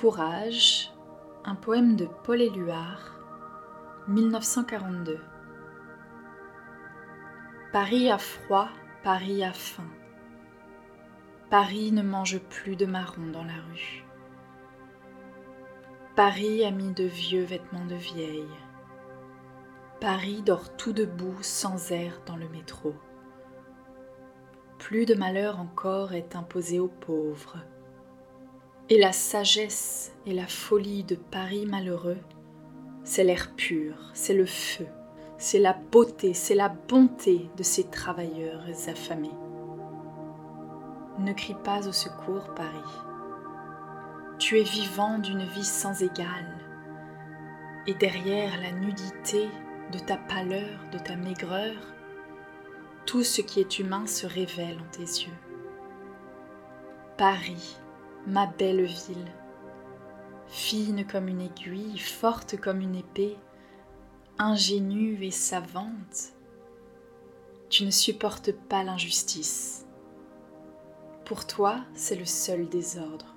Courage, un poème de Paul Éluard, 1942. Paris a froid, Paris a faim. Paris ne mange plus de marrons dans la rue. Paris a mis de vieux vêtements de vieille. Paris dort tout debout sans air dans le métro. Plus de malheur encore est imposé aux pauvres. Et la sagesse et la folie de Paris malheureux, c'est l'air pur, c'est le feu, c'est la beauté, c'est la bonté de ces travailleurs affamés. Ne crie pas au secours, Paris tu es vivant d'une vie sans égale, et derrière la nudité de ta pâleur, de ta maigreur, tout ce qui est humain se révèle en tes yeux. Paris, ma belle ville, fine comme une aiguille, forte comme une épée, ingénue et savante, tu ne supportes pas l'injustice. Pour toi, c'est le seul désordre.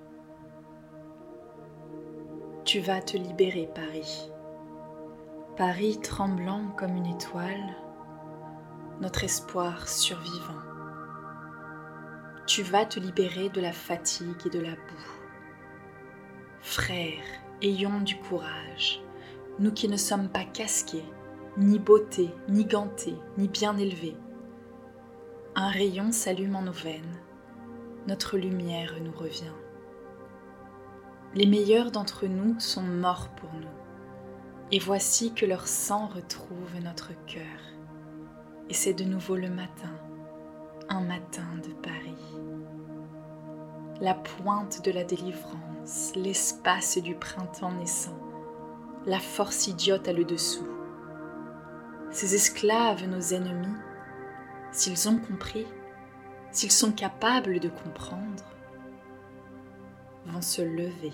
Tu vas te libérer, Paris. Paris tremblant comme une étoile, notre espoir survivant. Tu vas te libérer de la fatigue et de la boue. Frères, ayons du courage, nous qui ne sommes pas casqués, ni beautés, ni gantés, ni bien élevés. Un rayon s'allume en nos veines, notre lumière nous revient. Les meilleurs d'entre nous sont morts pour nous, et voici que leur sang retrouve notre cœur. Et c'est de nouveau le matin, un matin de Paris. La pointe de la délivrance, l'espace du printemps naissant, la force idiote à le dessous. Ces esclaves, nos ennemis, s'ils ont compris, s'ils sont capables de comprendre, vont se lever.